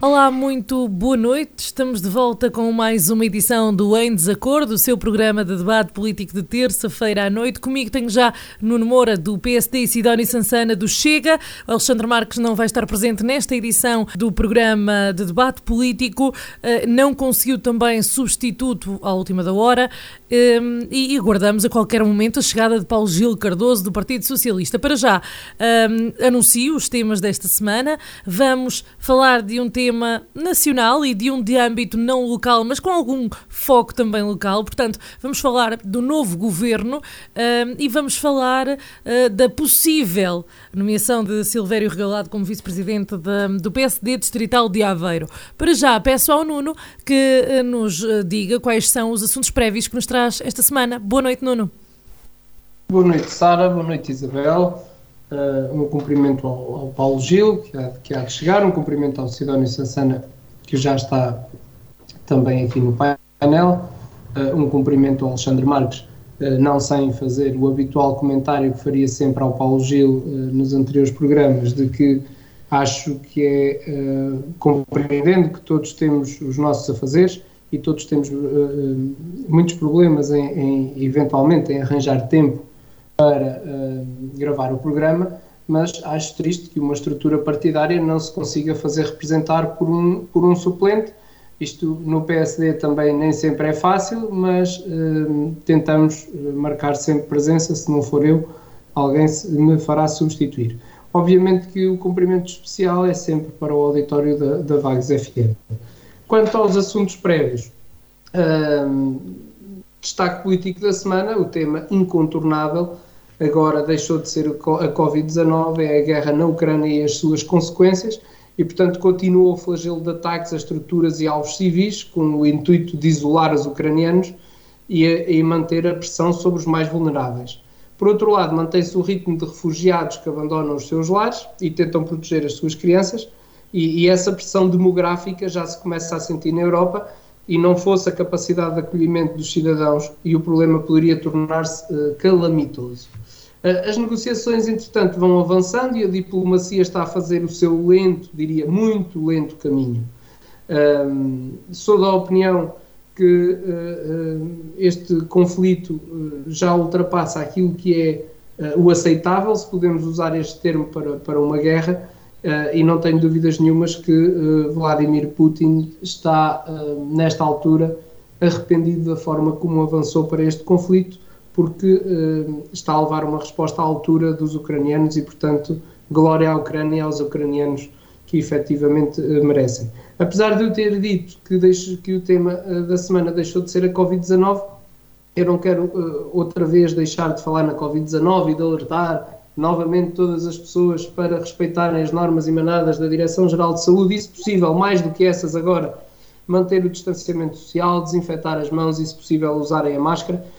Olá, muito boa noite. Estamos de volta com mais uma edição do Em Desacordo, o seu programa de debate político de terça-feira à noite. Comigo tenho já Nuno Moura, do PSD, e Sidónia Sansana, do Chega. Alexandre Marques não vai estar presente nesta edição do programa de debate político. Eh, não conseguiu também substituto à última da hora eh, e aguardamos a qualquer momento a chegada de Paulo Gil Cardoso, do Partido Socialista. Para já, eh, anuncio os temas desta semana. Vamos falar de um tema tema nacional e de um de âmbito não local, mas com algum foco também local. Portanto, vamos falar do novo governo uh, e vamos falar uh, da possível nomeação de Silvério Regalado como vice-presidente do PSD Distrital de Aveiro. Para já, peço ao Nuno que uh, nos diga quais são os assuntos prévios que nos traz esta semana. Boa noite, Nuno. Boa noite, Sara. Boa noite, Isabel. Uh, um cumprimento ao, ao, Paulo Gil, que há, que há de chegar, um cumprimento ao Sidónio Sassana, que já está também aqui no painel, uh, um cumprimento ao Alexandre Marques, uh, não sem fazer o habitual comentário que faria sempre ao Paulo Gil nos anteriores programas, de que acho que é, compreendendo que todos temos os nossos afazeres e todos temos muitos problemas em, em, eventualmente, em arranjar tempo para uh, gravar o programa, mas acho triste que uma estrutura partidária não se consiga fazer representar por um, por um suplente. Isto no PSD também nem sempre é fácil, mas uh, tentamos marcar sempre presença. Se não for eu, alguém me fará substituir. Obviamente que o cumprimento especial é sempre para o auditório da, da Vagos FM. Quanto aos assuntos prévios, destaque político da semana, o tema incontornável agora deixou de ser a Covid-19, é a guerra na Ucrânia e as suas consequências, e portanto continua o flagelo de ataques a estruturas e alvos civis, com o intuito de isolar os ucranianos e, a, e manter a pressão sobre os mais vulneráveis. Por outro lado, mantém-se o ritmo de refugiados que abandonam os seus lares e tentam proteger as suas crianças, e, e essa pressão demográfica já se começa a sentir na Europa, e não fosse a capacidade de acolhimento dos cidadãos, e o problema poderia tornar-se uh, calamitoso. Uh, as negociações, entretanto, vão avançando e a diplomacia está a fazer o seu lento, diria muito lento caminho. Um, sou da opinião que uh, este conflito já ultrapassa aquilo que é o aceitável, se podemos usar este termo para, para uma guerra, Uh, e não tenho dúvidas nenhumas que uh, Vladimir Putin está, uh, nesta altura, arrependido da forma como avançou para este conflito, porque está a levar uma resposta à altura dos ucranianos e, portanto, glória à Ucrânia e aos ucranianos que efetivamente merecem. Apesar de eu ter dito que, deixo, que o tema da semana deixou de ser a Covid-19, eu não quero outra vez deixar de falar na Covid-19 e de alertar novamente todas as pessoas para respeitarem as normas emanadas da Direção-Geral de Saúde e, se possível, mais do que essas agora, manter o distanciamento social, desinfetar as mãos e, se possível, usarem a máscara, uh,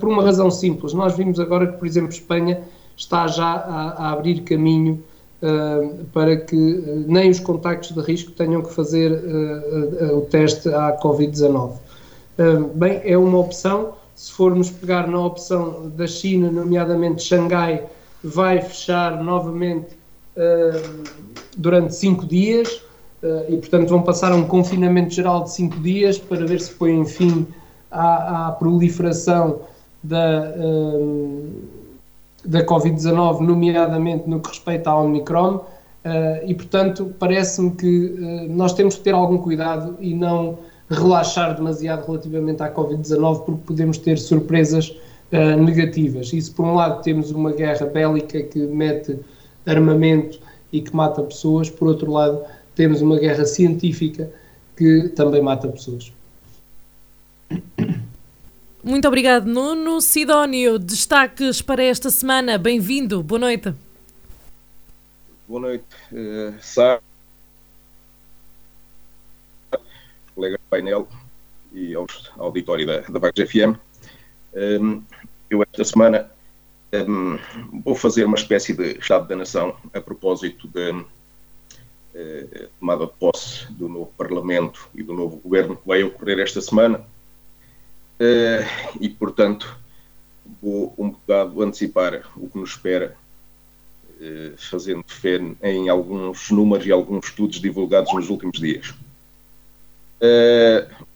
por uma razão simples. Nós vimos agora que, por exemplo, Espanha está já a, a abrir caminho uh, para que uh, nem os contactos de risco tenham que fazer o teste à Covid-19. bem, é uma opção. Se formos pegar na opção da China, nomeadamente Xangai, vai fechar novamente uh, durante cinco dias uh, e, portanto, vão passar a um confinamento geral de cinco dias para ver se põe fim à, à proliferação da, uh, da Covid-19, nomeadamente no que respeita ao Omicron. e, portanto, parece-me que nós temos que ter algum cuidado e não relaxar demasiado relativamente à Covid-19, porque podemos ter surpresas uh, negativas. Isso, por um lado, temos uma guerra bélica que mete armamento e que mata pessoas, por outro lado, temos uma guerra científica que também mata pessoas. Muito obrigado, Nuno. Sidónio, destaques para esta semana. Bem-vindo, boa noite. boa noite, uh, Sá, colegas do painel e aos auditório da, da Vagos FM. Um, eu esta semana um, vou fazer uma espécie de Estado da Nação a propósito da uh, tomada de posse do novo Parlamento e do novo Governo que vai ocorrer esta semana. Uh, e, portanto, vou um bocado antecipar o que nos espera eh, fazendo fé em alguns números e alguns estudos divulgados nos últimos dias. Uh,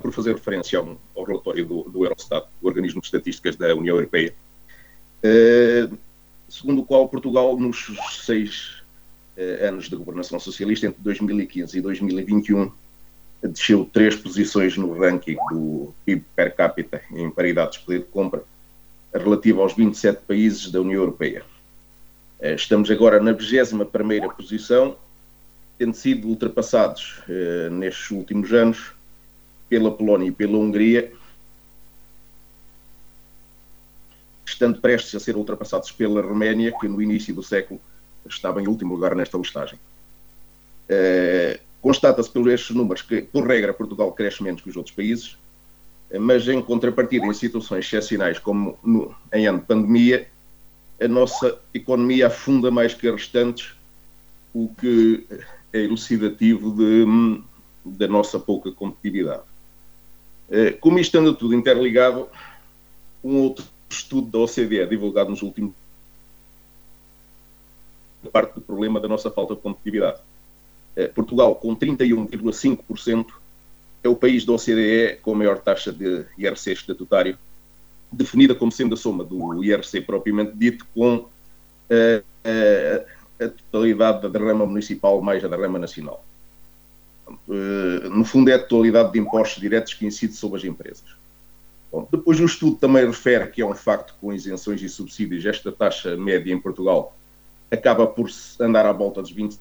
por fazer referência ao, ao relatório do, do, Eurostat, o Organismo de Estatísticas da União Europeia, uh, segundo o qual Portugal, nos seis uh, anos de governação socialista, entre 2015 e 2021, desceu três posições no ranking do PIB per capita em paridade de poder de compra relativa aos 27 países da União Europeia. Eh, estamos agora na 21 posição, tendo sido ultrapassados eh, nestes últimos anos pela Polónia e pela Hungria, estando prestes a ser ultrapassados pela Roménia, que no início do século estava em último lugar nesta listagem. Eh, constata-se pelos estes números que, por regra, Portugal cresce menos que os outros países, mas em contrapartida, em situações excepcionais como no, em ano de pandemia, a nossa economia afunda mais que as restantes, o que é elucidativo da nossa pouca competitividade. Eh, como isto anda tudo interligado, um outro estudo da OCDE, divulgado nos últimos parte do problema da nossa falta de competitividade. Eh, Portugal, com 31,5% é o país da OCDE com a maior taxa de IRC estatutário, definida como sendo a soma do IRC propriamente dito com uh, uh, a totalidade da derrama municipal mais a derrama nacional. No fundo, é a totalidade de impostos diretos que incide sobre as empresas. Bom, depois, o estudo também refere que é um facto com isenções e subsídios, esta taxa média em Portugal acaba por andar à volta dos 20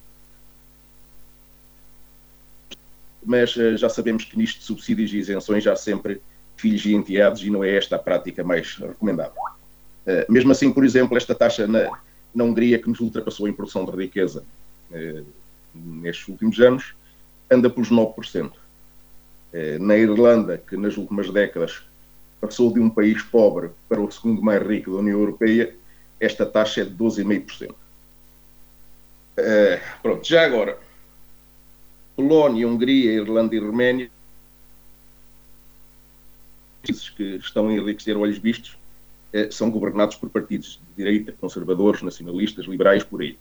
mas uh, já sabemos que nisto de subsídios e isenções há sempre filhos e enteados e não é esta a prática mais recomendada. Uh, mesmo assim, por exemplo, esta taxa na, na Hungria, que nos ultrapassou em produção de riqueza uh, nestes últimos anos, anda pelos 9%. na Irlanda, que nas últimas décadas passou de um país pobre para o segundo mais rico da União Europeia, esta taxa é de 12,5%. pronto, já agora, Polónia, Hungria, Irlanda e Roménia, países que estão a enriquecer olhos vistos, eh, são governados por partidos de direita, conservadores, nacionalistas, liberais, por aí.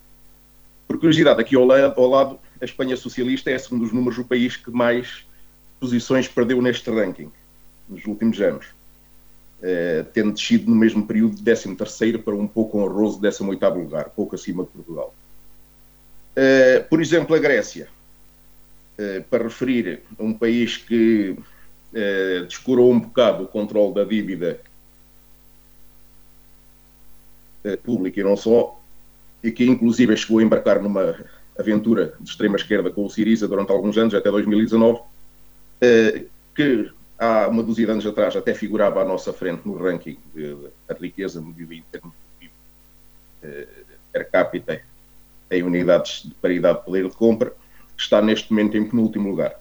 Por curiosidade, aqui ao lado, a Espanha socialista é, segundo os números, o país que mais posições perdeu neste ranking nos últimos anos, eh, tendo descido no mesmo período de 13 para um pouco honroso 18 lugar, pouco acima de Portugal. Eh, por exemplo, a Grécia, para referir um país que eh, descurou um bocado o controle da dívida eh, pública e não só, e que inclusive chegou a embarcar numa aventura de extrema esquerda com o Siriza durante alguns anos, até 2019, que há uma dúzia de anos atrás até figurava à nossa frente no ranking da riqueza medida em termos de per capita em unidades de paridade de poder de compra, está neste momento em penúltimo lugar.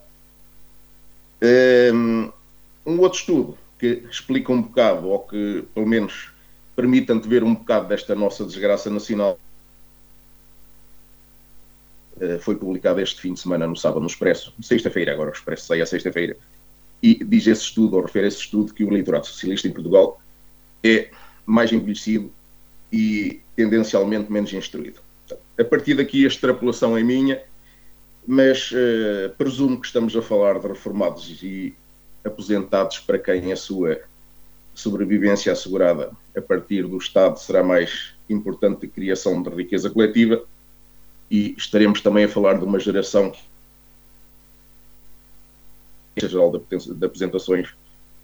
Ehm, um outro estudo que explica um bocado, ou que pelo menos permite antever um bocado desta nossa desgraça nacional, eh, foi publicado este fim de semana no sábado no Expresso, sexta-feira, agora o Expresso sai à sexta-feira, e diz esse estudo, ou refere esse estudo, que o eleitorado socialista em Portugal é mais envelhecido e tendencialmente menos instruído. A partir daqui, a extrapolação é minha, mas uh, presumo que estamos a falar de reformados e aposentados para quem a sua sobrevivência assegurada a partir do Estado será mais importante de criação de riqueza coletiva e estaremos também a falar de uma geração geral de apresentações,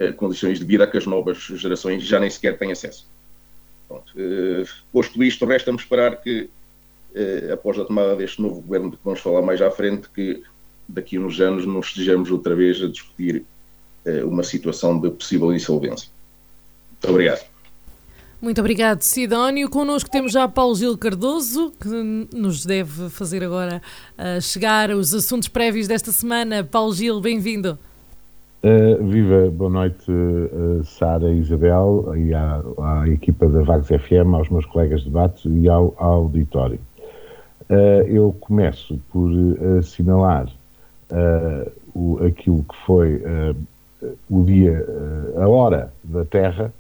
uh, condições de vida a que as novas gerações já nem sequer têm acesso. Pronto, uh, posto isto, resta-me esperar que eh, após a tomada deste novo governo, de que vamos falar mais à frente, que daqui a uns anos não estejamos outra vez a discutir eh, uma situação de possível insolvência. Muito obrigado. Muito obrigado, Sidónio. Connosco temos já Paulo Gil Cardoso, que nos deve fazer agora uh, chegar os assuntos prévios desta semana. Paulo Gil, bem-vindo. Uh, viva, boa noite, uh, Sara e Isabel, e à, à, equipa da Vagos FM, aos meus colegas de debate e ao, ao auditório. Uh, eu começo por assinalar o, aquilo que foi o dia, a hora da Terra,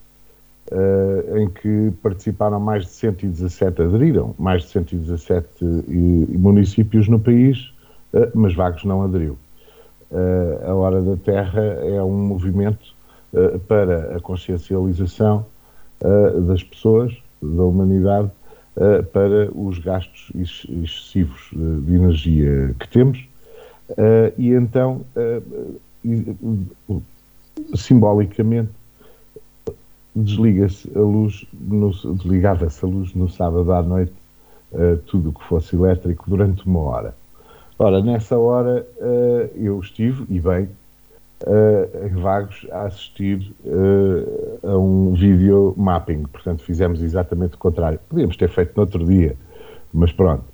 em que participaram mais de 117, aderiram mais de 117 municípios no país, mas Vagos não aderiu. Uh, a Hora da Terra é um movimento uh, para a consciencialização uh, das pessoas, da humanidade, para os gastos excessivos de energia que temos. e então, simbolicamente, desliga-se a luz, desligava-se a luz no sábado à noite, tudo o que fosse elétrico, durante uma hora. Ora, nessa hora uh, eu estive, e bem, uh, Vagos, a assistir uh, a um vídeo mapping. Portanto, fizemos exatamente o contrário. Podíamos ter feito no outro dia, mas pronto.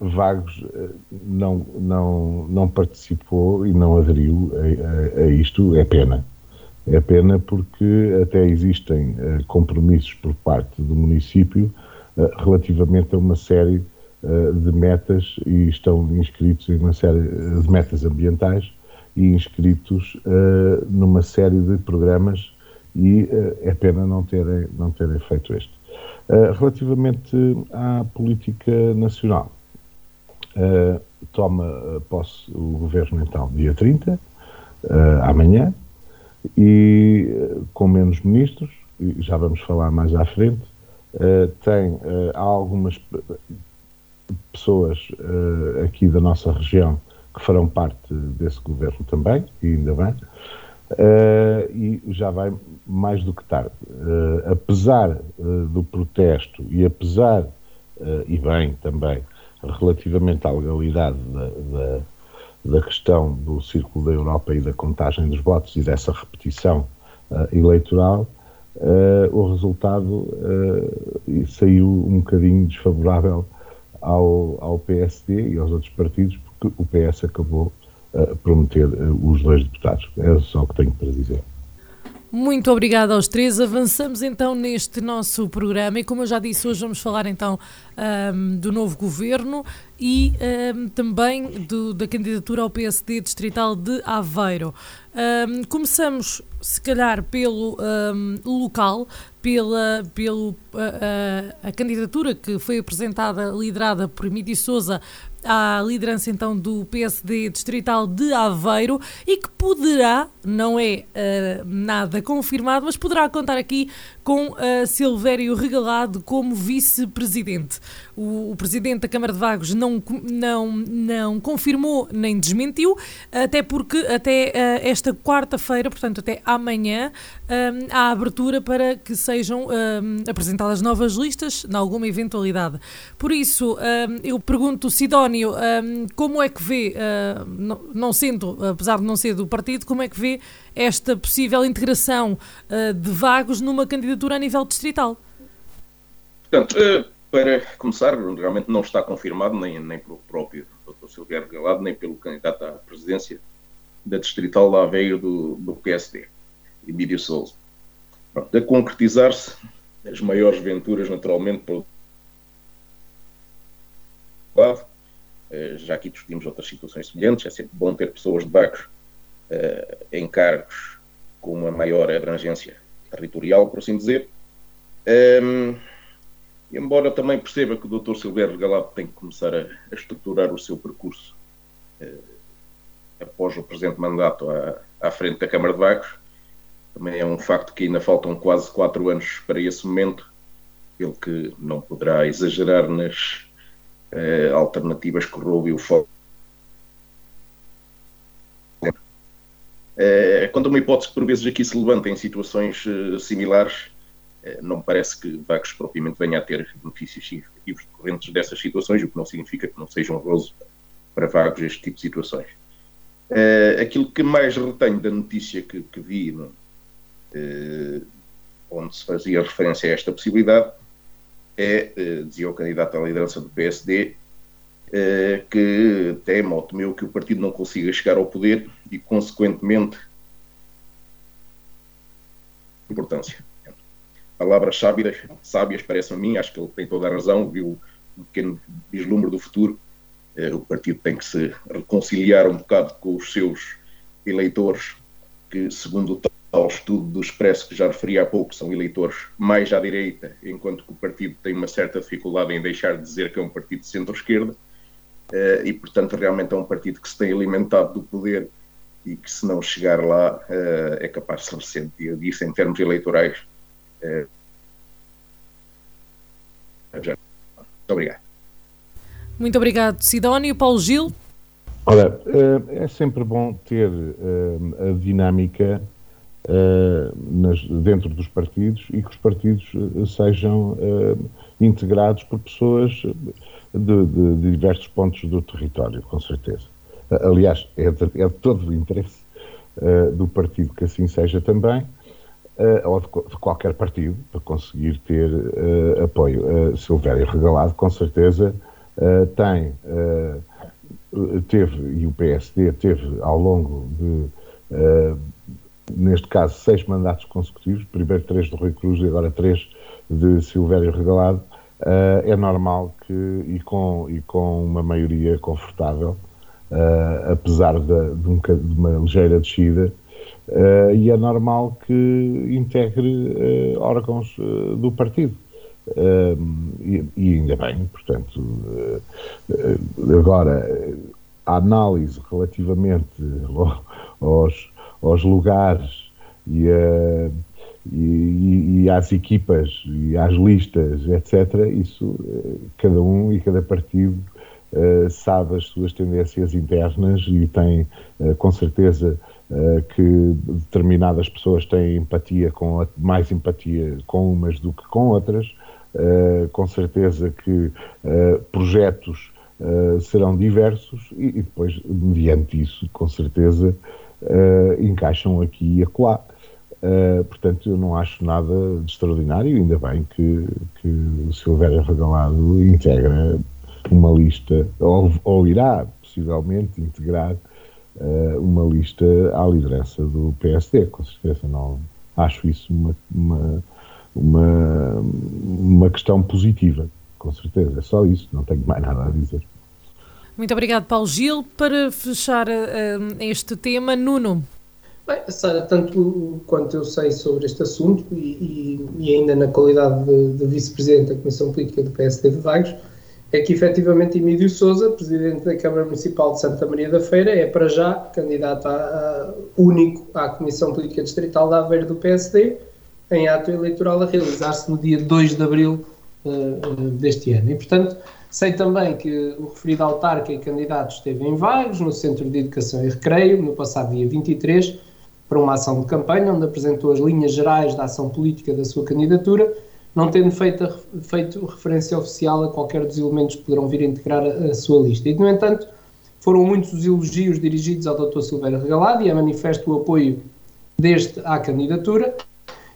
Vagos não, não, não participou e não aderiu a, a, a, isto. É pena. É pena porque até existem compromissos por parte do município relativamente a uma série eh, de metas e estão inscritos em uma série de metas ambientais e inscritos uh, numa série de programas e uh, é pena não terem, não terem feito este. Uh, relativamente à política nacional, toma posse o governo então dia 30, amanhã, e com menos ministros, e já vamos falar mais à frente, tem há algumas pessoas aqui da nossa região que farão parte desse governo também, e ainda bem, uh, e já vai mais do que tarde. Uh, apesar do protesto e apesar, e bem também, relativamente à legalidade da, da, da, questão do Círculo da Europa e da contagem dos votos e dessa repetição eleitoral, o resultado saiu um bocadinho desfavorável ao, ao PSD e aos outros partidos, porque o PS acabou uh, por meter uh, os dois deputados. É só o que tenho para dizer. Muito obrigada aos três. Avançamos então neste nosso programa e, como eu já disse, hoje vamos falar então um, do novo governo e um, também do, da candidatura ao PSD distrital de Aveiro. Um, começamos, se calhar, pelo local, pela pelo, a, a, a, candidatura que foi apresentada, liderada por Emílio Souza à liderança então do PSD distrital de Aveiro e que poderá, não é uh, nada confirmado, mas poderá contar aqui com uh, Silvério Regalado como vice-presidente. O, o, presidente da Câmara de Vagos não, não, não confirmou nem desmentiu, até porque até uh, esta quarta-feira, portanto até amanhã, um, há abertura para que sejam um, apresentadas novas listas, em alguma eventualidade. Por isso, um, eu pergunto, Sidónio, como é que vê, uh, não, não, sendo, apesar de não ser do partido, como é que vê esta possível integração uh, de vagos numa candidatura a nível distrital? Portanto, uh, para começar, realmente não está confirmado nem, nem pelo próprio Dr. Silvério Galado, nem pelo candidato à presidência da distrital da Aveiro do, do PSD. Emílio Souza. Pronto, a concretizar-se as maiores venturas, naturalmente, pelo lado. Eh, já aqui discutimos outras situações semelhantes. É sempre bom ter pessoas de Bacos uh, em cargos com uma maior abrangência territorial, por assim dizer. Um, ehm, embora também perceba que o Dr. Silvério Galado tem que começar a, a estruturar o seu percurso uh, após o presente mandato à, à frente da Câmara de Vagos, também é um facto que ainda faltam quase quatro anos para esse momento, ele que não poderá exagerar nas uh, alternativas que o roubo e o fogo. Uh, quanto a uma hipótese que por vezes aqui se levanta em situações uh, similares, não me parece que Vagos propriamente venha a ter benefícios significativos decorrentes dessas situações, o que não significa que não seja honroso para Vagos este tipo de situações. aquilo que mais retenho da notícia que, que vi onde se fazia referência a esta possibilidade, é, dizia o candidato à liderança do PSD, que teme ou temeu que o partido não consiga chegar ao poder e, consequentemente, importância. Palavras sábias, sábias parecem a mim, acho que ele tem toda a razão, viu um pequeno vislumbre do futuro. O partido tem que se reconciliar um bocado com os seus eleitores, que, segundo o tal estudo do Expresso que já referi há pouco, são eleitores mais à direita, enquanto que o partido tem uma certa dificuldade em deixar de dizer que é um partido de centro-esquerda, eh, e, portanto, realmente é um partido que se tem alimentado do poder e que, se não chegar lá, eh, é capaz de se ressentir disso em termos eleitorais. Eh, muito obrigado. Muito obrigado, Sidónio. Paulo Gil. Ora, é sempre bom ter a dinâmica dentro dos partidos e que os partidos sejam integrados por pessoas de, de, de, diversos pontos do território, com certeza. Aliás, é de, é de todo o interesse do partido que assim seja também, ou de, qualquer partido, para conseguir ter apoio. se houver irregalado, com certeza tem teve, e o PSD teve ao longo de, uh, neste caso, seis mandatos consecutivos, primeiro três do Rui Cruz e agora três de Silvério Regalado, uh, é normal que, e com, e com uma maioria confortável, uh, apesar de, de, um, de, uma ligeira descida, e é normal que integre órgãos do partido. E, ainda bem, portanto, uh, uh, agora a análise relativamente aos, aos lugares e, a, e, e, às equipas e às listas, etc., isso cada um e cada partido sabe as suas tendências internas e tem com certeza que determinadas pessoas têm empatia com mais empatia com umas do que com outras uh, com certeza que uh, projetos uh, serão diversos e, e, depois, mediante isso, com certeza, encaixam aqui e acolá. portanto, eu não acho nada de extraordinário, ainda bem que, que o Silvério Regalado integra uma lista, ou, ou irá possivelmente integrar uma lista à liderança do PSD, com certeza não acho isso uma, uma uma, uma questão positiva, com certeza. É só isso, não tenho mais nada a dizer. Muito obrigado, Paulo Gil. Para fechar uh, este tema, Nuno. Bem, Sara, tanto quanto eu sei sobre este assunto e, e, e ainda na qualidade de, de vice-presidente da Comissão Política do PSD de Vagos, é que efetivamente Emílio Souza, presidente da Câmara Municipal de Santa Maria da Feira, é para já candidato a, a, único à Comissão Política Distrital da Aveiro do PSD em ato eleitoral a realizar-se no dia 2 de abril uh, deste ano. E, portanto, sei também que o referido autarca e candidato esteve em Vagos, no Centro de Educação e Recreio, no passado dia 23, para uma ação de campanha, onde apresentou as linhas gerais da ação política da sua candidatura, não tendo feito, feito referência oficial a qualquer dos elementos que poderão vir a integrar a, a sua lista. E, no entanto, foram muitos os elogios dirigidos ao Dr. Silveira Regalado e é manifesto o apoio deste à candidatura,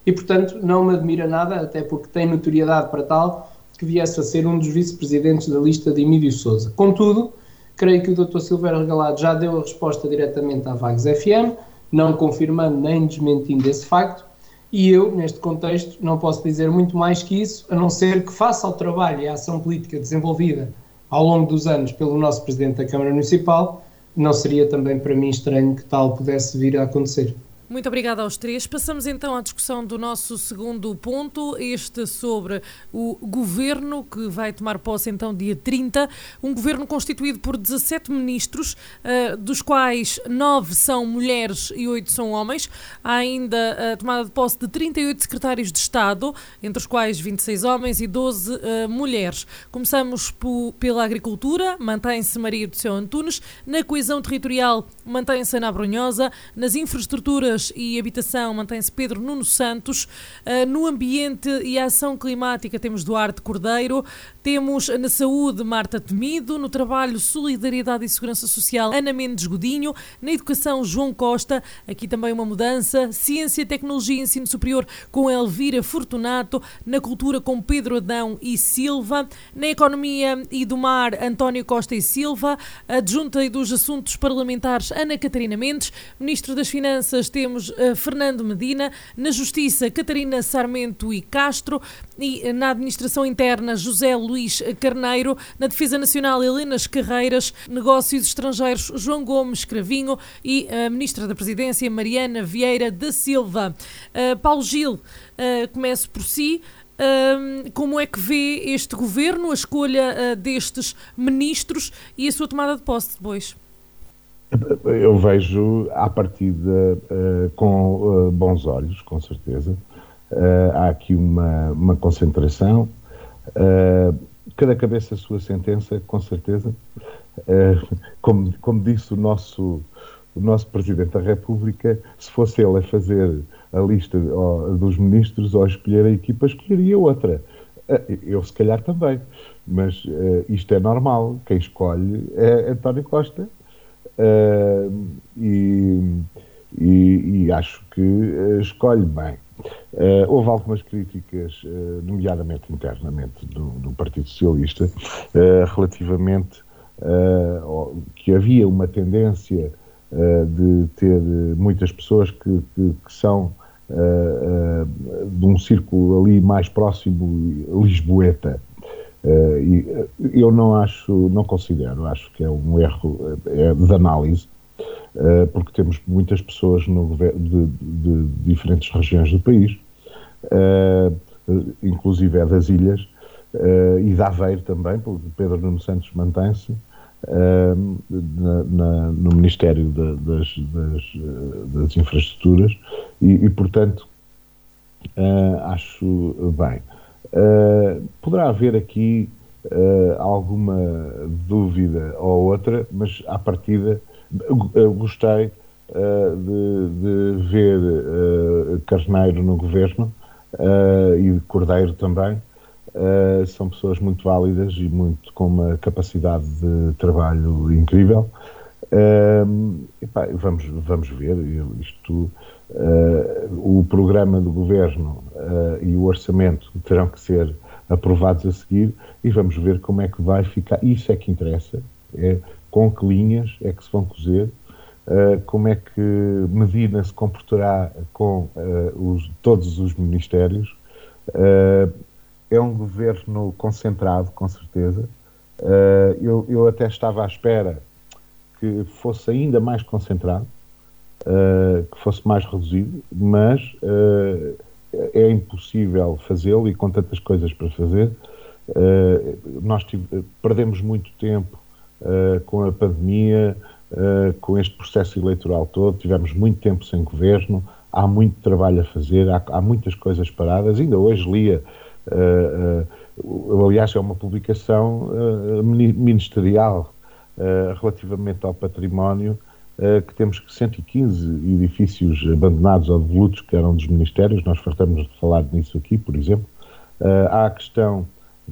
e, portanto, não me admira nada, até porque tem notoriedade para tal, que viesse a ser um dos vice-presidentes da lista de Emílio Souza. Contudo, creio que o Dr. Silveira Regalado já deu a resposta diretamente à Vagos FM, não confirmando nem desmentindo esse facto, e eu, neste contexto, não posso dizer muito mais que isso, a não ser que, face ao trabalho e à ação política desenvolvida ao longo dos anos pelo nosso Presidente da Câmara Municipal, não seria também para mim estranho que tal pudesse vir a acontecer. Muito obrigada aos três. Passamos então à discussão do nosso segundo ponto, este sobre o governo que vai tomar posse então dia 30. Um governo constituído por 17 ministros, uh, dos quais 9 são mulheres e 8 são homens. Há ainda a tomada de posse de 38 secretários de Estado, entre os quais 26 homens e 12 uh, mulheres. Começamos pela agricultura, mantém-se Maria do Céu Antunes. Na coesão territorial, mantém-se Ana Brunhosa. Nas infraestruturas, e Habitação mantém-se Pedro Nuno Santos. Uh, no Ambiente e Ação Climática temos Duarte Cordeiro. Temos na saúde Marta Temido, no trabalho Solidariedade e Segurança Social Ana Mendes Godinho, na educação João Costa, aqui também uma mudança, Ciência, Tecnologia e Ensino Superior com Elvira Fortunato, na cultura com Pedro Adão e Silva, na economia e do mar António Costa e Silva, adjunta e dos assuntos parlamentares Ana Catarina Mendes, Ministro das Finanças temos uh, Fernando Medina, na Justiça Catarina Sarmento e Castro e na Administração Interna José Luís Luís Carneiro, na Defesa Nacional Helenas Carreiras, Negócios Estrangeiros João Gomes Cravinho e a Ministra da Presidência Mariana Vieira da Silva. Uh, Paulo Gil, uh, começo por si. Uh, como é que vê este governo, a escolha destes ministros e a sua tomada de posse depois? Eu vejo à partida com bons olhos, com certeza. há aqui uma, uma concentração, Uh, cada cabeça a sua sentença, com certeza. Uh, como, como disse o nosso, o nosso Presidente da República, se fosse ele a fazer a lista dos ministros ou a escolher a equipa, escolheria outra. Uh, eu, se calhar, também. Mas isto é normal. Quem escolhe é António Costa. E, e, e, acho que escolhe bem. Uh, houve algumas críticas, uh, nomeadamente internamente do, do Partido Socialista, uh, relativamente que havia uma tendência de ter muitas pessoas que, que, que são de um círculo ali mais próximo lisboeta. eu não acho, não considero, acho que é um erro é de análise porque temos muitas pessoas no, de, de, diferentes regiões do país, eh, inclusive é das ilhas, eh, e da Aveiro também, porque Pedro Nuno Santos mantém-se, no Ministério da, das, das, das, Infraestruturas e, e portanto, acho bem. poderá haver aqui alguma dúvida ou outra, mas à partida gostei uh, de, de, ver uh, Carneiro no governo uh, e Cordeiro também. são pessoas muito válidas e muito com uma capacidade de trabalho incrível. Epá, vamos, vamos ver isto. o programa do governo e o orçamento terão que ser aprovados a seguir e vamos ver como é que vai ficar. Isso é que interessa. É com que linhas é que se vão cozer, uh, como é que Medina se comportará com uh, os, todos os ministérios. Uh, é um governo concentrado, com certeza. Eu, eu, até estava à espera que fosse ainda mais concentrado, que fosse mais reduzido, mas é impossível fazê-lo e com tantas coisas para fazer. nós tive, perdemos muito tempo uh, com a pandemia, uh, com este processo eleitoral todo, tivemos muito tempo sem governo, há muito trabalho a fazer, há, há muitas coisas paradas. Ainda hoje lia, uh, aliás, é uma publicação ministerial relativamente ao património, que temos 115 edifícios abandonados ou devolutos que eram dos ministérios, nós fartamos de falar nisso aqui, por exemplo. há a questão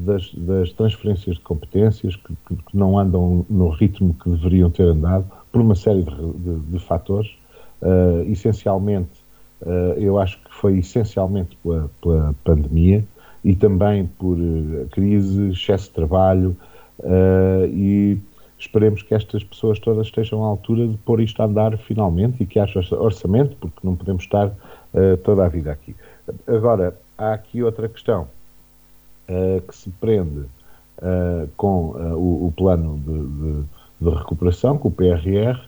das, das transferências de competências que, que, que, não andam no ritmo que deveriam ter andado, por uma série de, de, de fatores. Uh, essencialmente, uh, eu acho que foi essencialmente pela, pela pandemia e também por uh, crise, excesso de trabalho e esperemos que estas pessoas todas estejam à altura de pôr isto a andar finalmente e que haja orçamento, porque não podemos estar toda a vida aqui. Agora, há aqui outra questão uh, que se prende uh, com uh, o, o, plano de, de, de, recuperação, com o PRR,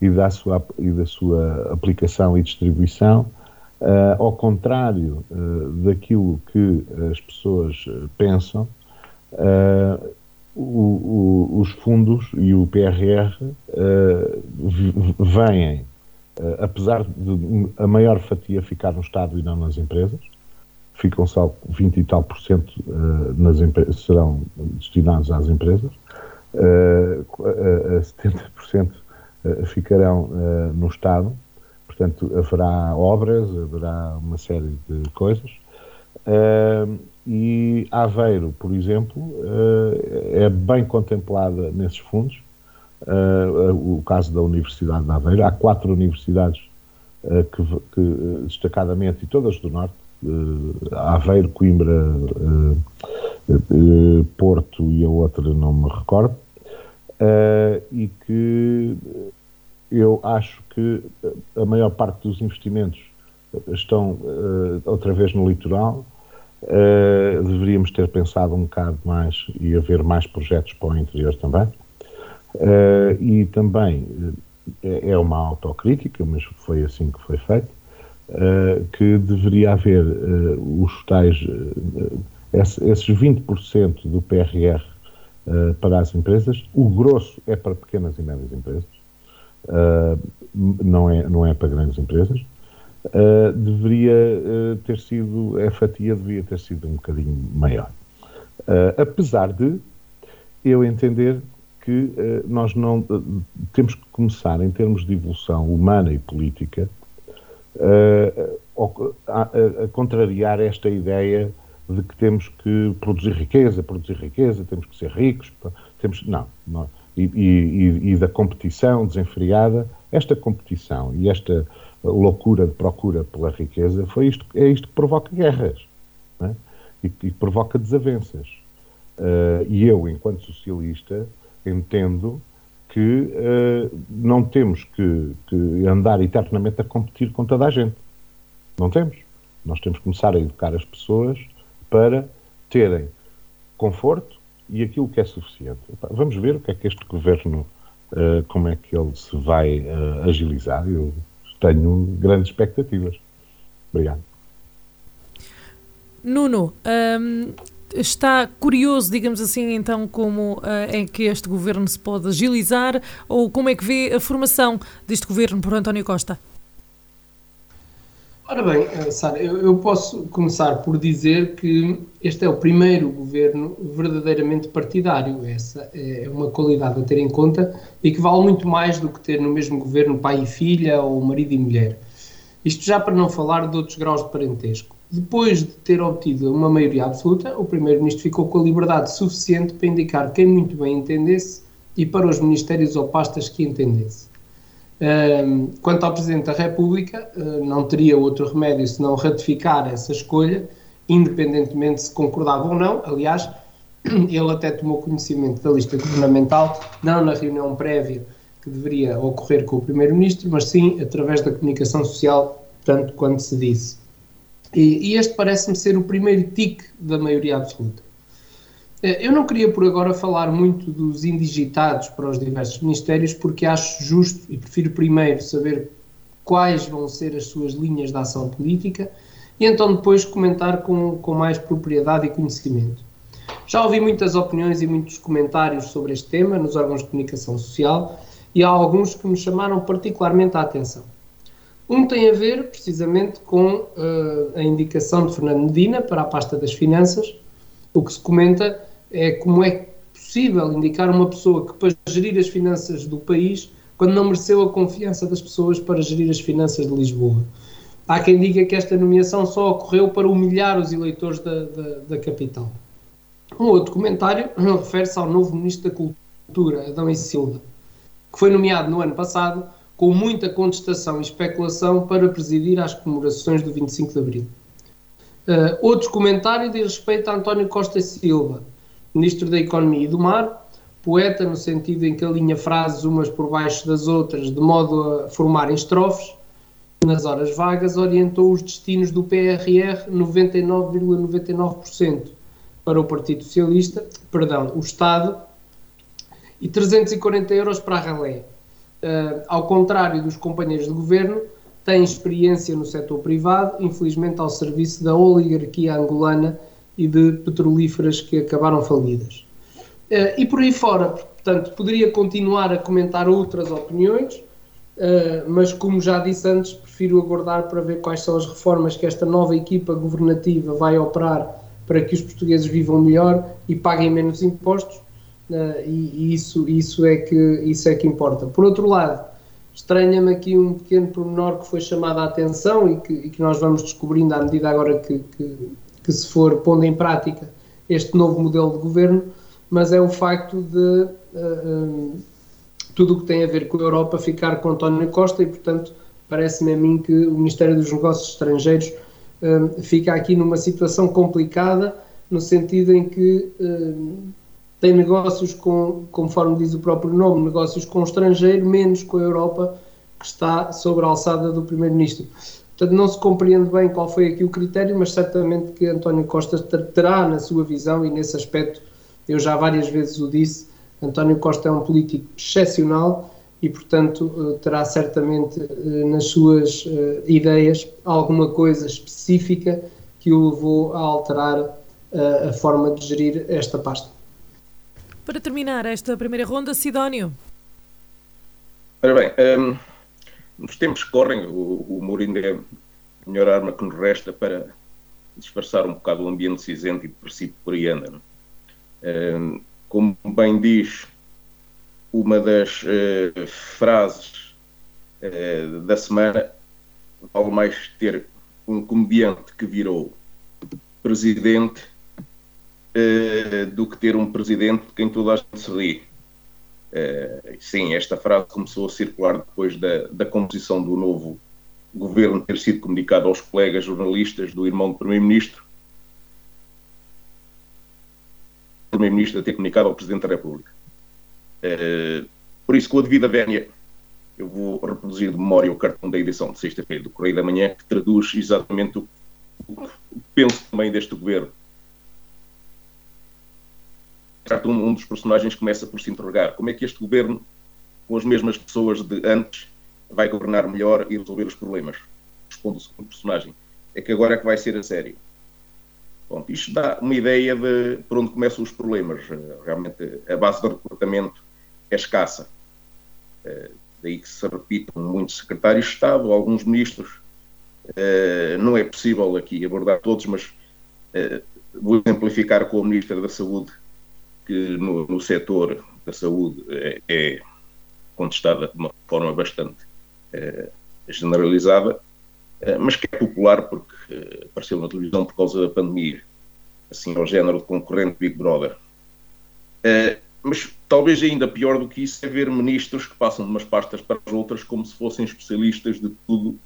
e da sua, e da sua aplicação e distribuição, ao contrário daquilo que as pessoas pensam, o, o, os fundos e o PRR vêm, apesar de a maior fatia ficar no Estado e não nas empresas, ficam só 20 e tal por cento uh, nas serão destinados às empresas, uh, uh, 70% eh, ficarão uh, no Estado, portanto haverá obras, haverá uma série de coisas. e Aveiro, por exemplo, é bem contemplada nesses fundos. o caso da Universidade de Aveiro, há quatro universidades que, que, destacadamente, e todas do Norte, Aveiro, Coimbra, Porto e a outra não me recordo, e que eu acho que a maior parte dos investimentos estão outra vez no litoral, deveríamos ter pensado um bocado mais e haver mais projetos para o interior também. E também é uma autocrítica, mas foi assim que foi feito, uh, que deveria haver os tais, esses 20% do PRR para as empresas, o grosso é para pequenas e médias empresas, não, é, não é para grandes empresas, uh, deveria uh, ter sido, a fatia devia ter sido um bocadinho maior. Uh, apesar de eu entender que nós não temos que começar, em termos de evolução humana e política, a, a, a contrariar esta ideia de que temos que produzir riqueza, produzir riqueza, temos que ser ricos, temos não, não e, e, e, da competição desenfreada, esta competição e esta loucura de procura pela riqueza, foi isto, é isto que provoca guerras é? e, e provoca desavenças. Uh, e eu, enquanto socialista, entendo que uh, não temos que, que, andar eternamente a competir com toda a gente. Não temos. Nós temos que começar a educar as pessoas para terem conforto e aquilo que é suficiente. Vamos ver o que é que este governo, uh, como é que ele se vai agilizar. Eu tenho grandes expectativas. Obrigado. Nuno, um, está curioso, digamos assim, então, como uh, é que este governo se pode agilizar ou como é que vê a formação deste governo por António Costa? Ora bem, eh, Sara, eu, eu, posso começar por dizer que este é o primeiro governo verdadeiramente partidário. Essa é uma qualidade a ter em conta e que vale muito mais do que ter no mesmo governo pai e filha ou marido e mulher. Isto já para não falar de outros graus de parentesco. Depois de ter obtido uma maioria absoluta, o primeiro-ministro ficou com a liberdade suficiente para indicar quem muito bem entendesse e para os ministérios ou pastas que entendesse. Quanto ao Presidente da República, ah, não teria outro remédio senão ratificar essa escolha, independentemente se concordava ou não. Aliás, ele até tomou conhecimento da lista governamental, não na reunião prévia que deveria ocorrer com o Primeiro-Ministro, mas sim através da comunicação social, tanto quanto se disse. E, e este parece-me ser o primeiro tique da maioria absoluta. Eh, eu não queria por agora falar muito dos indigitados para os diversos ministérios, porque acho justo e prefiro primeiro saber quais vão ser as suas linhas de ação política e então depois comentar com, com mais propriedade e conhecimento. Já ouvi muitas opiniões e muitos comentários sobre este tema nos órgãos de comunicação social e há alguns que me chamaram particularmente a atenção. Um tem a ver precisamente com uh, a indicação de Fernando Medina para a pasta das finanças, o que se comenta é como é possível indicar uma pessoa que para gerir as finanças do país, quando não mereceu a confiança das pessoas para gerir as finanças de Lisboa. Há quem diga que esta nomeação só ocorreu para humilhar os eleitores da, da, da capital. Um outro comentário refere-se ao novo Ministro da Cultura, Adão e Silva, que foi nomeado no ano passado com muita contestação e especulação para presidir às comemorações do 25 de Abril. Uh, outro comentário diz respeito a António Costa Silva, Ministro da Economia e do Mar, poeta no sentido em que alinha frases umas por baixo das outras, de modo a formarem estrofes, nas horas vagas orientou os destinos do PRR 99,99% para o Partido Socialista, perdão, o Estado, e 340 euros para a Ralé. Uh, ao contrário dos companheiros de governo, tem experiência no setor privado, infelizmente ao serviço da oligarquia angolana e de petrolíferas que acabaram falidas. Uh, e por aí fora, portanto, poderia continuar a comentar outras opiniões, uh, mas como já disse antes, prefiro aguardar para ver quais são as reformas que esta nova equipa governativa vai operar para que os portugueses vivam melhor e paguem menos impostos, uh, e, isso, isso, é que, isso é que importa. Por outro lado, estranha-me aqui um pequeno pormenor que foi chamado a atenção e que, e que, nós vamos descobrindo à medida agora que, que que se for pondo em prática este novo modelo de governo, mas é o facto de uh, um, tudo o que tem a ver com a Europa ficar com António Costa e, portanto, parece-me a mim que o Ministério dos Negócios Estrangeiros fica aqui numa situação complicada, no sentido em que tem negócios com, conforme diz o próprio nome, negócios com o estrangeiro, menos com a Europa, que está sobre a alçada do Primeiro-Ministro. Portanto, não se compreende bem qual foi aqui o critério, mas certamente que António Costa terá na sua visão, e nesse aspecto eu já várias vezes o disse, António Costa é um político excepcional e, portanto, eh, terá certamente eh, nas suas eh, ideias alguma coisa específica que o levou a alterar a forma de gerir esta pasta. Para terminar esta primeira ronda, Sidónio. Ora bem, um, nos tempos que correm, o, o Mourinho é a melhor arma que nos resta para disfarçar um bocado o ambiente cinzento e depressivo por aí anda. Um, ehm, como bem diz uma das uh, frases uh, da semana, vale mais ter um comediante que virou presidente uh, do que ter um presidente de quem toda a gente se ri. sim, esta frase começou a circular depois da, da composição do novo governo ter sido comunicado aos colegas jornalistas do irmão do Primeiro-Ministro. Primeiro-Ministro ter comunicado ao Presidente da República. Uh, por isso, com a devida vénia, eu vou reproduzir de memória o cartão da edição de sexta-feira do Correio da Manhã, que traduz exatamente o que penso também deste governo. Um, um dos personagens começa por se interrogar como é que este governo, com as mesmas pessoas de antes, vai governar melhor e resolver os problemas. Responde o segundo personagem. É que agora é que vai ser a sério. Bom, isto dá uma ideia de por onde começam os problemas. Realmente, a base do recrutamento é escassa. Uh, daí que se repitam muitos secretários de Estado, alguns ministros. Uh, não é possível aqui abordar todos, mas vou exemplificar com a Ministra da Saúde, que no, no setor da saúde é, é, contestada de uma forma bastante generalizada, mas que é popular porque apareceu na televisão por causa da pandemia, assim ao género de concorrente Big Brother. Mas talvez ainda pior do que isso é ver ministros que passam de umas pastas para as outras como se fossem especialistas de tudo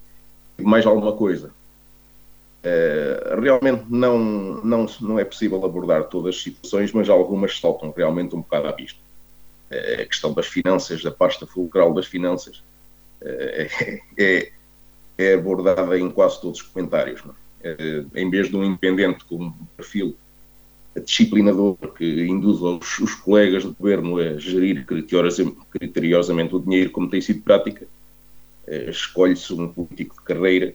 e mais alguma coisa. Uh, realmente não, não, não é possível abordar todas as situações, mas algumas saltam realmente um bocado à vista. Uh, a questão das finanças, da pasta fulcral das finanças, uh, é, é, abordada em quase todos os comentários. em vez de um independente com um perfil disciplinador que induz os, os, colegas do governo a gerir criteriosamente o dinheiro, como tem sido prática, eh, escolhe-se um político de carreira eh,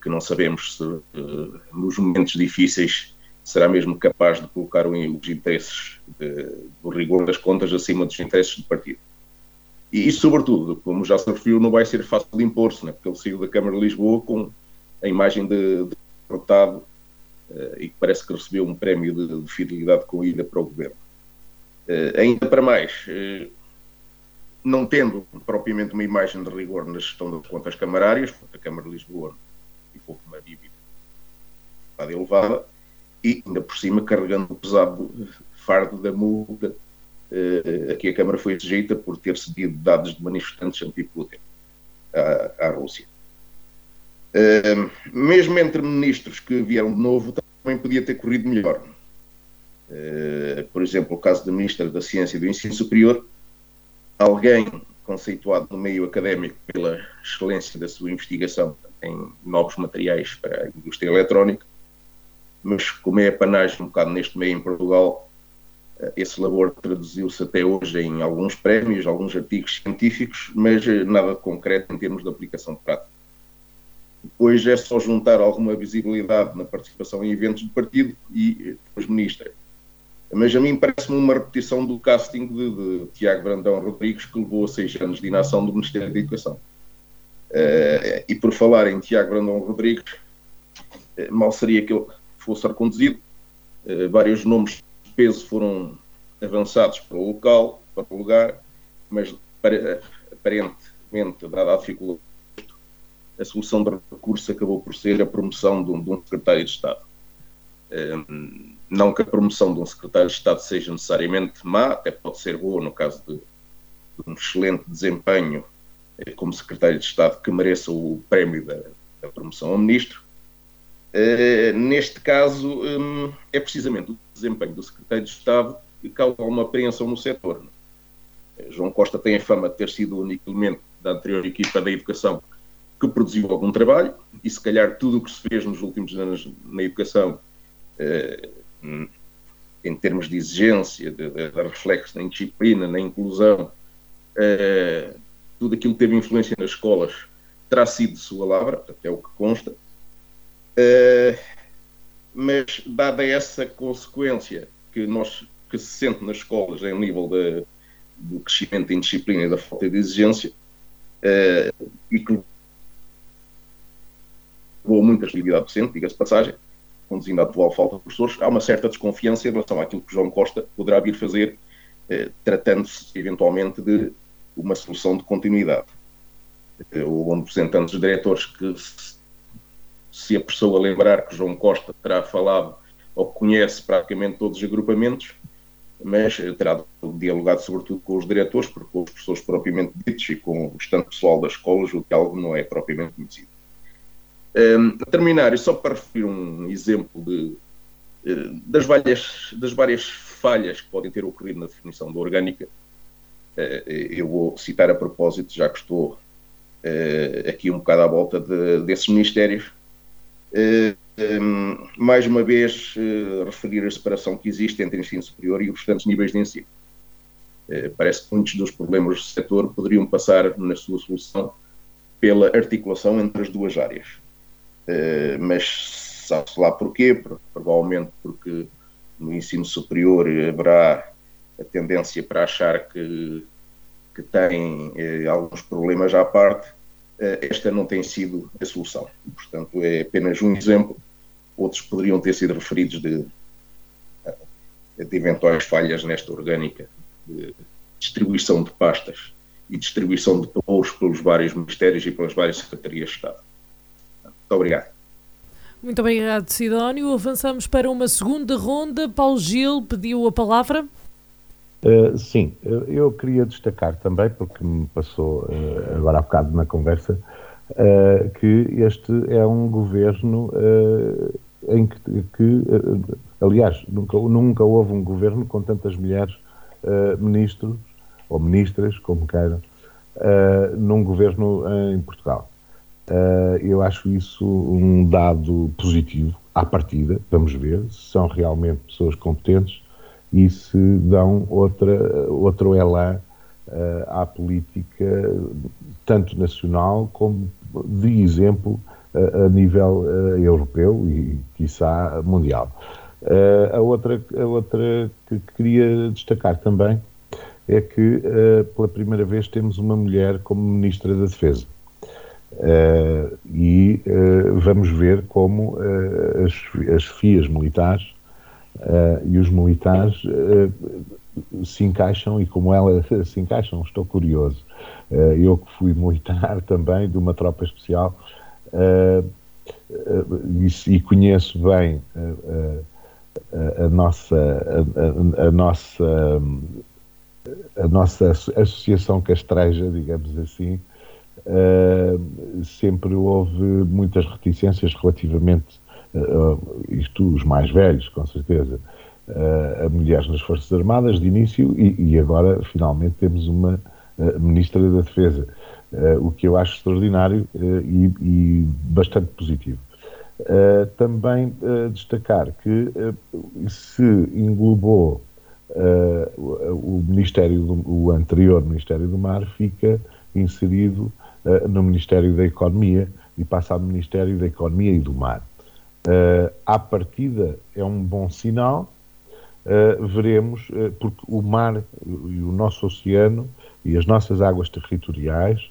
que não sabemos se eh, nos momentos difíceis será mesmo capaz de colocar os interesses do rigor das contas acima dos interesses do partido. E sobretudo, como já se referiu, não vai ser fácil de impor-se, né? porque ele saiu da Câmara de Lisboa com a imagem de, de derrotado uh, e que parece que recebeu um prémio de, de fidelidade com ida para o governo. Uh, ainda para mais, uh, não tendo propriamente uma imagem de rigor na gestão das contas camarárias, a Câmara de Lisboa ficou com uma dívida elevada, e ainda por cima carregando o pesado fardo da multa a que a Câmara foi sujeita por ter cedido dados de manifestantes anti-Putin à, à Rússia. Uh, mesmo entre ministros que vieram de novo, também podia ter corrido melhor. Uh, por exemplo, o caso da Ministra da Ciência e do Ensino Superior, alguém conceituado no meio académico pela excelência da sua investigação em novos materiais para a indústria eletrónica, mas como é apanagem um bocado neste meio em Portugal, uh, esse labor traduziu-se até hoje em alguns prémios, alguns artigos científicos, mas nada de concreto em termos de aplicação prática. Depois é só juntar alguma visibilidade na participação em eventos do partido e depois ministra. Mas a mim parece-me uma repetição do casting de, de, Tiago Brandão Rodrigues, que levou a seis anos de inação do Ministério da Educação. Uh, e por falar em Tiago Brandão Rodrigues, uh, mal seria que ele fosse reconduzido. Uh, vários nomes de peso foram avançados para o local, para o lugar, mas aparentemente, dada a dificuldade a solução de recurso acabou por ser a promoção de um, de um secretário de Estado. Não que a promoção de um secretário de Estado seja necessariamente má, até pode ser boa no caso de, de um excelente desempenho eh, como secretário de Estado que mereça o prémio da, da promoção a ministro. Uh, neste caso, um, é precisamente o desempenho do secretário de Estado que causa uma apreensão no setor. Eh, João Costa tem a fama de ter sido o único elemento da anterior equipa da educação que produziu algum trabalho e, se calhar, tudo o que se fez nos últimos anos na educação uh, Hum, em termos de exigência, de, de, de reflexo na disciplina, na inclusão, tudo aquilo que teve influência nas escolas terá sido de sua lavra, até o que consta. Uh, mas, dada essa consequência que, nós, que se sente nas escolas em nível de, do crescimento em disciplina e da falta de exigência, uh, e que levou muita atividade docente, diga-se de passagem, conduzindo à atual falta de professores, há uma certa desconfiança em relação àquilo que João Costa poderá vir fazer, eh, tratando-se eventualmente de uma solução de continuidade. Eh, houve um representante dos diretores que se, a lembrar que João Costa terá falado ou conhece praticamente todos os agrupamentos, mas eh, terá dialogado sobretudo com os diretores, porque com os professores propriamente ditos e com o restante pessoal das escolas o diálogo não é propriamente conhecido. Um, a terminar, e só para referir um exemplo de, uh, das, várias, das várias falhas que podem ter ocorrido na definição da orgânica, eu vou citar a propósito, já que estou uh, aqui um bocado à volta de, desses ministérios, um, mais uma vez referir a separação que existe entre o ensino superior e os restantes níveis de ensino. parece que muitos dos problemas do setor poderiam passar na sua solução pela articulação entre as duas áreas. Eh, mas sabe-se lá porquê, provavelmente porque no ensino superior haverá a tendência para achar que, que tem eh, alguns problemas à parte, eh, esta não tem sido a solução. Portanto, é apenas um exemplo. Outros poderiam ter sido referidos de, de eventuais falhas nesta orgânica de distribuição de pastas e distribuição de pelouros pelos vários ministérios e pelas várias secretarias de Estado. Muito obrigado. Muito obrigado, Sidónio. Avançamos para uma segunda ronda. Paulo Gil pediu a palavra. Uh, sim, eu queria destacar também, porque me passou uh, agora há bocado na conversa, uh, que este é um governo em que, que aliás, nunca, nunca houve um governo com tantas mulheres ministros, ou ministras, como queiram, num governo em Portugal. Eu acho isso um dado positivo à partida. Vamos ver se são realmente pessoas competentes e se dão outra, outro elan uh, à política, tanto nacional como de exemplo uh, a nível europeu e, quiçá, mundial. a, outra, a outra que queria destacar também é que, pela primeira vez, temos uma mulher como Ministra da Defesa. Uh, e uh, vamos ver como uh, as, as FIAs militares e os militares se encaixam e como elas se encaixam. Estou curioso. eu que fui militar também, de uma tropa especial, e, e, conheço bem a, a, nossa, a, a, nossa a nossa associação castreja, digamos assim, Uh, sempre houve muitas reticências relativamente, uh, isto os mais velhos, com certeza, uh, a mulheres nas Forças Armadas de início e, e agora finalmente temos uma Ministra da Defesa, o que eu acho extraordinário e, e, bastante positivo. também destacar que se englobou o Ministério do, o anterior Ministério do Mar fica inserido uh, no Ministério da Economia e passa ao Ministério da Economia e do Mar. Uh, à partida é um bom sinal, uh, veremos, uh, porque o mar e o nosso oceano e as nossas águas territoriais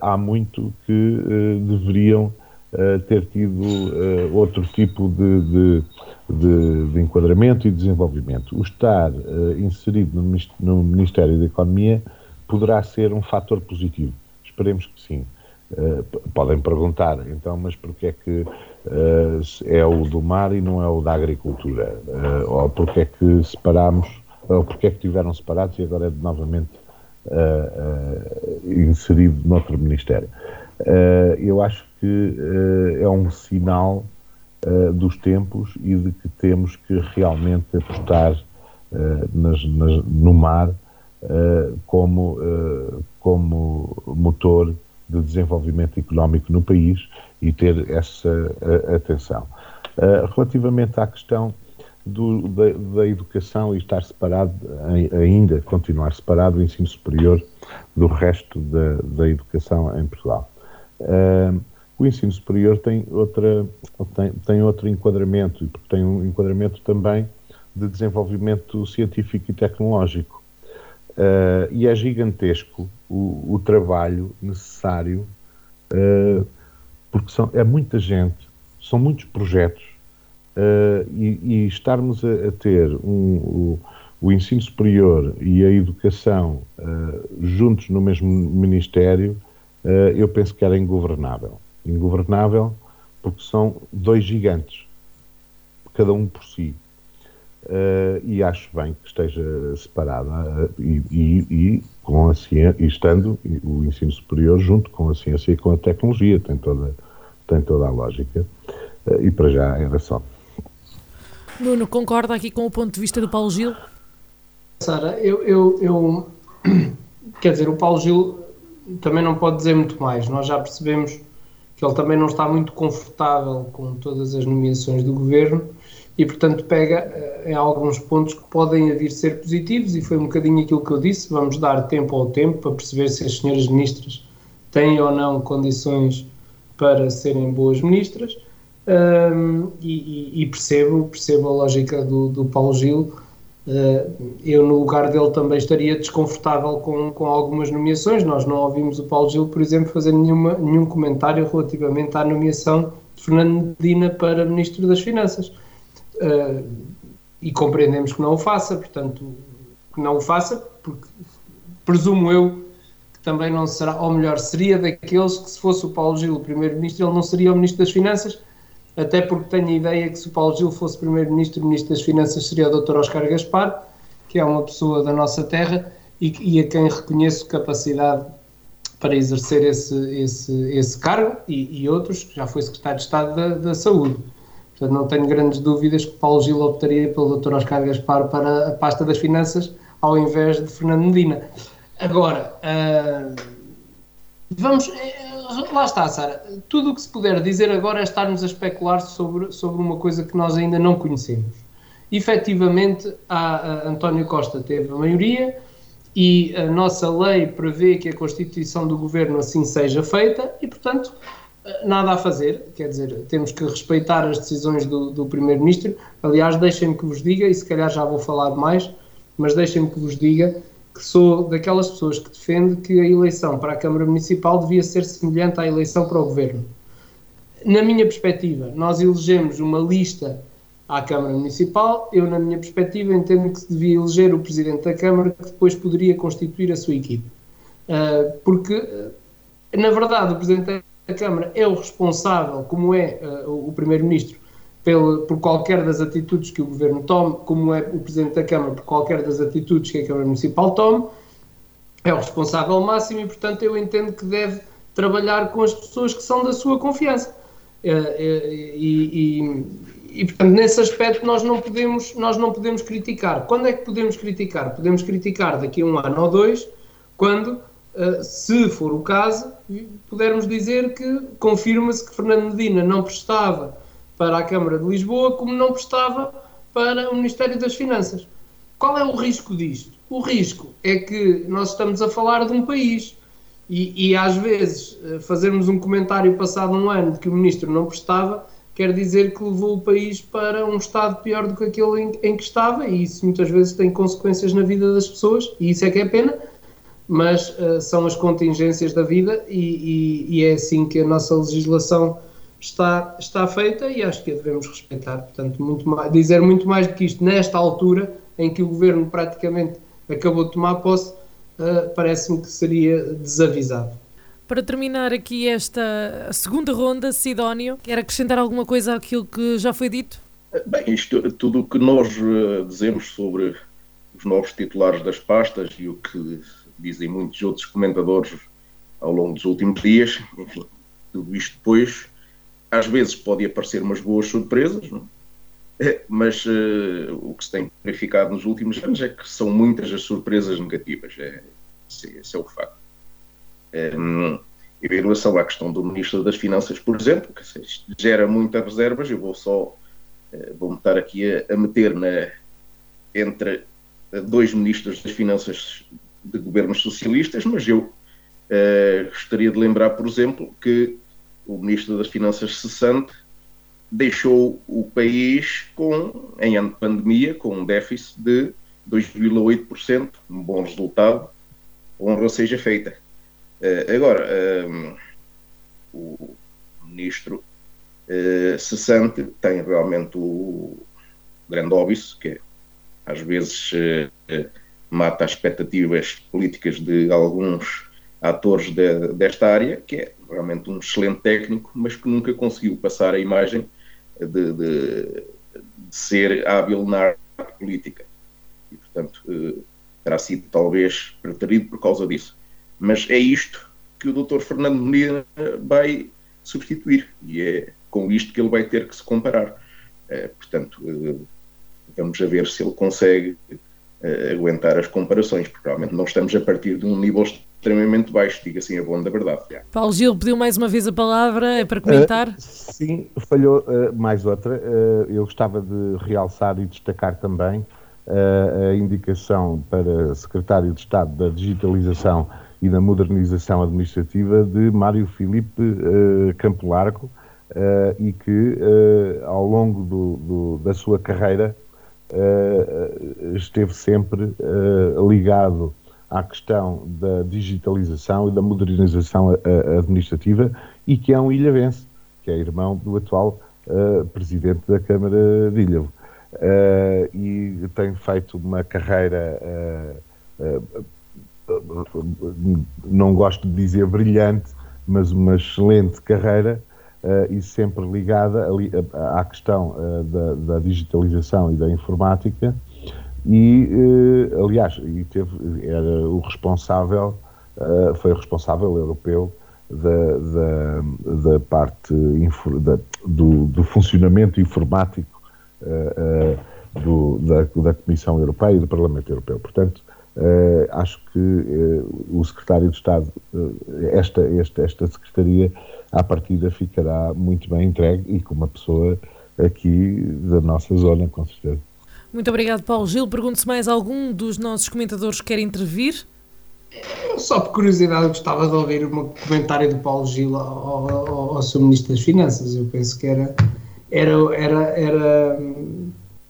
há muito que deveriam ter tido outro tipo de, de, de, de, enquadramento e desenvolvimento. O estar inserido no, no Ministério da Economia poderá ser um fator positivo. Esperemos que sim. Uh, podem perguntar, então, mas porquê é que é o do mar e não é o da agricultura? ou porque é que separamos, ou porque é que tiveram separados e agora é novamente inserido noutro Ministério? eu acho que é um sinal dos tempos e de que temos que realmente apostar nas, nas, no mar como, como motor de desenvolvimento económico no país e ter essa atenção. relativamente à questão do, da, da, educação e estar separado, ainda continuar separado, o ensino superior do resto da, da educação em Portugal. Uh, o ensino superior tem, outra, tem, tem outro enquadramento, porque tem um enquadramento também de desenvolvimento científico e tecnológico. Uh, e é gigantesco o, o trabalho necessário, uh, porque são, é muita gente, são muitos projetos, uh, e, e, estarmos a, a ter um, o, o, ensino superior e a educação juntos no mesmo Ministério, eu penso que era ingovernável. Ingovernável porque são dois gigantes, cada um por si. Uh, e acho bem que esteja separada uh, e, e, e, com a ciência, e estando o ensino superior junto com a ciência e com a tecnologia, tem toda, tem toda a lógica. Uh, e para já era só. Nuno, concorda aqui com o ponto de vista do Paulo Gil? Sara, eu, eu, eu, quer dizer, o Paulo Gil também não pode dizer muito mais. Nós já percebemos que ele também não está muito confortável com todas as nomeações do governo e, portanto, pega uh, em alguns pontos que podem vir ser positivos, e foi um bocadinho aquilo que eu disse: vamos dar tempo ao tempo para perceber se as senhoras ministras têm ou não condições para serem boas ministras. Um, e, e, percebo, percebo a lógica do, do Paulo Gil. Uh, eu, no lugar dele, também estaria desconfortável com, com algumas nomeações. Nós não ouvimos o Paulo Gil, por exemplo, fazer nenhuma, nenhum comentário relativamente à nomeação de Fernando Medina para Ministro das Finanças uh, e compreendemos que não o faça, portanto, que não o faça, porque presumo eu também não será, ou melhor, seria daqueles que se fosse o Paulo Gil o Primeiro-Ministro, ele não seria o Ministro das Finanças, até porque tenho a ideia que se o Paulo Gil fosse Primeiro-Ministro, o Ministro das Finanças seria o Dr. Oscar Gaspar, que é uma pessoa da nossa terra e, e a quem reconheço capacidade para exercer esse, esse, esse cargo e, e outros, já foi Secretário de Estado da, da Saúde. Portanto, não tenho grandes dúvidas que Paulo Gil optaria pelo Dr. Oscar Gaspar para a pasta das finanças ao invés de Fernando Medina. Agora, uh, vamos. Eh, lá está, Sara. Tudo o que se puder dizer agora é estarmos a especular sobre, sobre uma coisa que nós ainda não conhecemos. Efetivamente, a, a António Costa teve a maioria e a nossa lei prevê que a constituição do governo assim seja feita e, portanto, nada a fazer, quer dizer, temos que respeitar as decisões do, do Primeiro-Ministro. Aliás, deixem-me que vos diga, e se calhar já vou falar mais, mas deixem-me que vos diga que sou daquelas pessoas que defende que a eleição para a Câmara Municipal devia ser semelhante à eleição para o Governo. Na minha perspectiva, nós elegemos uma lista à Câmara Municipal, eu, na minha perspectiva, entendo que se devia eleger o Presidente da Câmara, que depois poderia constituir a sua equipe. Uh, porque, na verdade, o Presidente a Câmara é o responsável, como é uh, o Primeiro-Ministro, por qualquer das atitudes que o Governo tome, como é o Presidente da Câmara por qualquer das atitudes que a Câmara Municipal tome, é o responsável máximo e, portanto, eu entendo que deve trabalhar com as pessoas que são da sua confiança. Uh, e, e, e, portanto, nesse aspecto nós não, podemos, nós não podemos criticar. Quando é que podemos criticar? Podemos criticar daqui a um ano ou dois, quando eh, se for o caso, pudermos dizer que confirma-se que Fernando Medina não prestava para a Câmara de Lisboa, como não prestava para o Ministério das Finanças. Qual é o risco disto? O risco é que nós estamos a falar de um país e, e às vezes eh, fazermos um comentário passado um ano de que o Ministro não prestava quer dizer que levou o país para um estado pior do que aquele em, em que estava e isso muitas vezes tem consequências na vida das pessoas e isso é que é pena mas uh, são as contingências da vida e, e, e, é assim que a nossa legislação está, está feita e acho que a devemos respeitar. Portanto, muito mais, dizer muito mais do que isto nesta altura em que o governo praticamente acabou de tomar posse, uh, parece-me que seria desavisado. Para terminar aqui esta segunda ronda, Sidónio, quer acrescentar alguma coisa àquilo que já foi dito? Bem, isto, tudo o que nós uh, dizemos sobre os novos titulares das pastas e o que dizem muitos outros comentadores ao longo dos últimos dias, enfim, tudo isto depois, às vezes pode aparecer umas boas surpresas, é? mas uh, o que se tem verificado nos últimos anos é que são muitas as surpresas negativas, é, esse, esse é o facto. Um, em relação à questão do Ministro das Finanças, por exemplo, que gera muitas reservas, eu vou só uh, vou estar aqui a, a meter na, entre dois Ministros das Finanças de governos socialistas, mas eu uh, gostaria de lembrar, por exemplo, que o Ministro das Finanças cessante deixou o país com, em ano de pandemia com um déficit de 2,8%, um bom resultado, honra seja feita. Uh, agora, um, o ministro uh, cessante tem realmente o grande óbvio, que é, às vezes uh, mata as expectativas políticas de alguns atores de, desta área, que é realmente um excelente técnico, mas que nunca conseguiu passar a imagem de, de, de ser hábil na arte política. E, portanto, terá sido talvez preterido por causa disso. Mas é isto que o Dr. Fernando Medina vai substituir e é com isto que ele vai ter que se comparar. É, portanto, eh, vamos a ver se ele consegue eh, aguentar as comparações, porque realmente não estamos a partir de um nível extremamente baixo, diga assim a bom da verdade. Paulo Gil pediu mais uma vez a palavra, é para comentar? Uh, sim, falhou uh, mais outra. Uh, eu gostava de realçar e destacar também a indicação para secretário de Estado da Digitalização e da Modernização Administrativa de Mário Filipe uh, Campo Largo uh, e que uh, ao longo do, do, da sua carreira esteve sempre ligado à questão da digitalização e da modernização administrativa e que é um ilhavense, que é irmão do atual presidente da Câmara de Ilhavo. Uh, e tem feito uma carreira, uh, uh, não gosto de dizer brilhante, mas uma excelente carreira e sempre ligada à questão da, da, digitalização e da informática. E, aliás, e teve, era o responsável, foi o responsável europeu da, da, da parte da, do, do funcionamento informático uh, do, da, Comissão Europeia e do Parlamento Europeu. Portanto, acho que o Secretário de Estado, esta, esta, esta Secretaria, à partida ficará muito bem entregue e com uma pessoa aqui da nossa zona, com certeza. Muito obrigado, Paulo Gil. Pergunto se mais algum dos nossos comentadores quer intervir. Só por curiosidade, gostava de ouvir um comentário do Paulo Gil ao, ao, ao seu Ministro das Finanças. Eu penso que era era, era, era,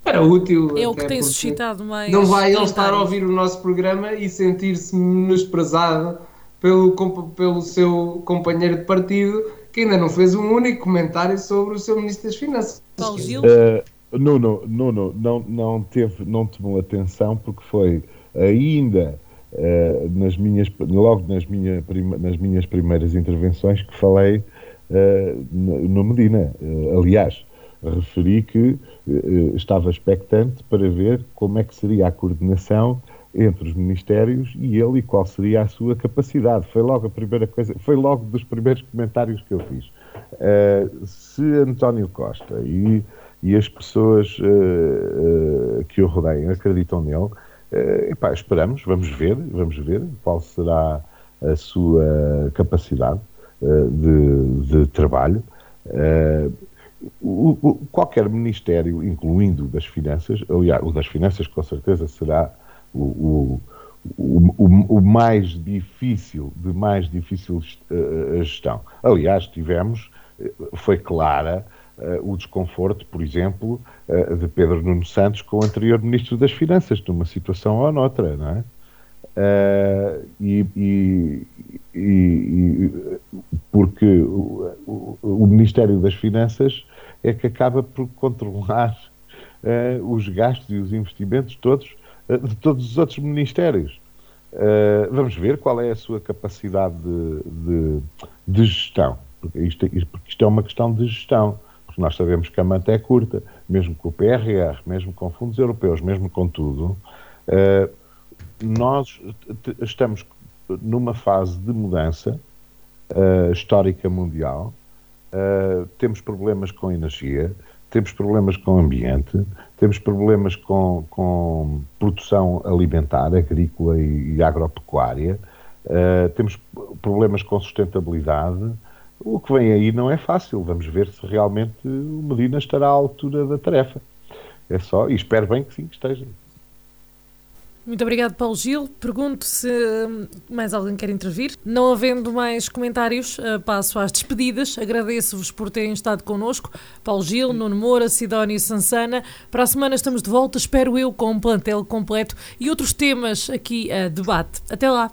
era útil. É o que tem suscitado mais. Não vai ele estar a ouvir o nosso programa e sentir-se menosprezado pelo, pelo seu companheiro de partido que ainda não fez um único comentário sobre o seu Ministro das Finanças. Paulo Gil? Uh, Nuno, Nuno não, não, teve, não tomou atenção porque foi ainda uh, nas minhas, logo nas, minha, nas minhas primeiras intervenções que falei uh, no Medina. Uh, aliás, referi que estava expectante para ver como é que seria a coordenação entre os ministérios e ele e qual seria a sua capacidade. Foi logo a primeira coisa, foi logo dos primeiros comentários que eu fiz. Uh, se António Costa e, e as pessoas uh, uh, que o rodeiam acreditam nele, epá, esperamos, vamos ver, vamos ver qual será a sua capacidade de, de trabalho. O, o, qualquer ministério, incluindo das finanças, aliás, o das finanças com certeza será o, o, mais difícil, de mais difícil uh, gestão. Aliás, tivemos, foi clara uh, o desconforto, por exemplo, uh, de Pedro Nuno Santos com o anterior Ministro das Finanças, numa situação ou noutra, não é? Uh, e, e, e, porque o, o, o, Ministério das Finanças é que acaba por controlar uh, os gastos e os investimentos todos uh, de todos os outros ministérios. Vamos ver qual é a sua capacidade de, de, de gestão, porque isto, porque isto, é uma questão de gestão, porque nós sabemos que a manta é curta, mesmo com o PRR, mesmo com fundos europeus, mesmo com tudo, uh, nós estamos numa fase de mudança uh, histórica mundial, temos problemas com energia, temos problemas com ambiente, temos problemas com, com produção alimentar, agrícola e, agropecuária, temos problemas com sustentabilidade. O que vem aí não é fácil. Vamos ver se realmente o Medina estará à altura da tarefa. É só, e espero bem que sim, que esteja. Muito obrigado, Paulo Gil. Pergunto se hum, mais alguém quer intervir. Não havendo mais comentários, uh, passo às despedidas. Agradeço-vos por terem estado connosco. Paulo Gil, Nuno Moura, Sidónio Sansana. Para a semana estamos de volta, espero eu, com um plantel completo e outros temas aqui a debate. Até lá.